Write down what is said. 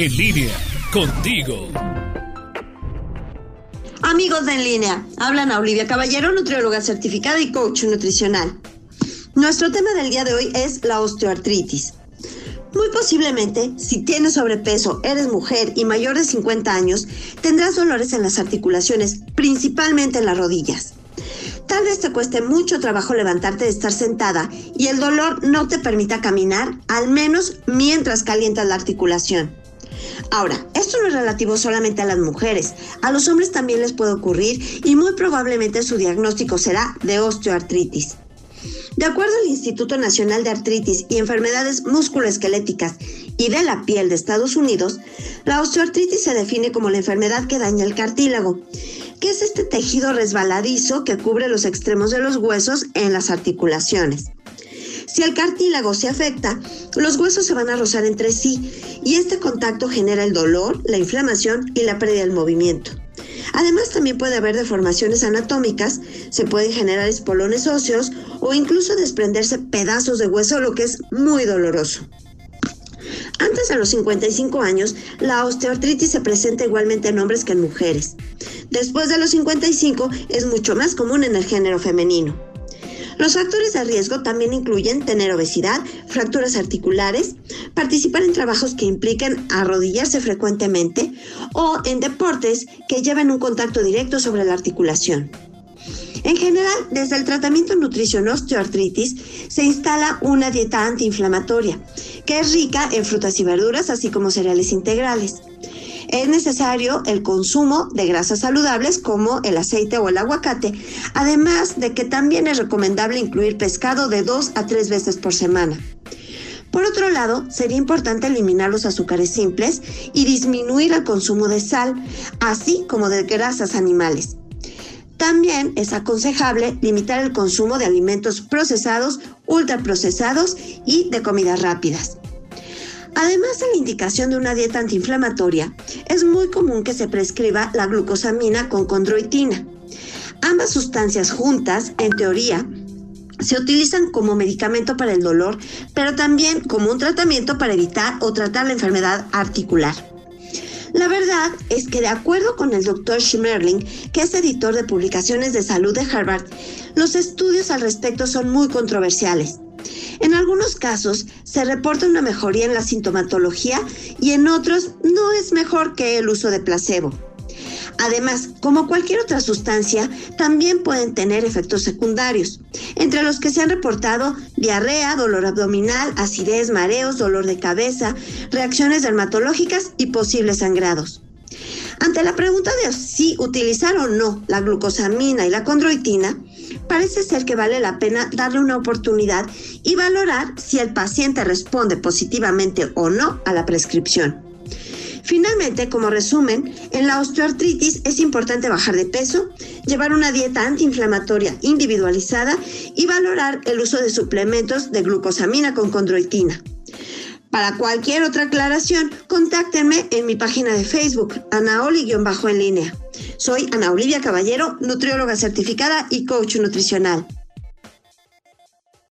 En línea, contigo. Amigos de En línea, hablan a Olivia Caballero, nutrióloga certificada y coach nutricional. Nuestro tema del día de hoy es la osteoartritis. Muy posiblemente, si tienes sobrepeso, eres mujer y mayor de 50 años, tendrás dolores en las articulaciones, principalmente en las rodillas. Tal vez te cueste mucho trabajo levantarte de estar sentada y el dolor no te permita caminar, al menos mientras calientas la articulación. Ahora, esto no es relativo solamente a las mujeres, a los hombres también les puede ocurrir y muy probablemente su diagnóstico será de osteoartritis. De acuerdo al Instituto Nacional de Artritis y Enfermedades Musculoesqueléticas y de la Piel de Estados Unidos, la osteoartritis se define como la enfermedad que daña el cartílago que es este tejido resbaladizo que cubre los extremos de los huesos en las articulaciones. Si el cartílago se afecta, los huesos se van a rozar entre sí y este contacto genera el dolor, la inflamación y la pérdida del movimiento. Además, también puede haber deformaciones anatómicas, se pueden generar espolones óseos o incluso desprenderse pedazos de hueso, lo que es muy doloroso. Antes de los 55 años, la osteoartritis se presenta igualmente en hombres que en mujeres. Después de los 55 es mucho más común en el género femenino. Los factores de riesgo también incluyen tener obesidad, fracturas articulares, participar en trabajos que impliquen arrodillarse frecuentemente o en deportes que lleven un contacto directo sobre la articulación. En general, desde el tratamiento nutrición osteoartritis se instala una dieta antiinflamatoria, que es rica en frutas y verduras, así como cereales integrales. Es necesario el consumo de grasas saludables como el aceite o el aguacate, además de que también es recomendable incluir pescado de dos a tres veces por semana. Por otro lado, sería importante eliminar los azúcares simples y disminuir el consumo de sal, así como de grasas animales. También es aconsejable limitar el consumo de alimentos procesados, ultraprocesados y de comidas rápidas. Además de la indicación de una dieta antiinflamatoria, es muy común que se prescriba la glucosamina con condroitina. Ambas sustancias juntas, en teoría, se utilizan como medicamento para el dolor, pero también como un tratamiento para evitar o tratar la enfermedad articular. La verdad es que de acuerdo con el doctor Schmerling, que es editor de publicaciones de salud de Harvard, los estudios al respecto son muy controversiales. En algunos casos se reporta una mejoría en la sintomatología y en otros no es mejor que el uso de placebo. Además, como cualquier otra sustancia, también pueden tener efectos secundarios, entre los que se han reportado diarrea, dolor abdominal, acidez, mareos, dolor de cabeza, reacciones dermatológicas y posibles sangrados. Ante la pregunta de si utilizar o no la glucosamina y la condroitina, parece ser que vale la pena darle una oportunidad y valorar si el paciente responde positivamente o no a la prescripción. Finalmente, como resumen, en la osteoartritis es importante bajar de peso, llevar una dieta antiinflamatoria individualizada y valorar el uso de suplementos de glucosamina con condroitina. Para cualquier otra aclaración, contáctenme en mi página de Facebook, Anaoli-en línea. Soy Ana Olivia Caballero, nutrióloga certificada y coach nutricional.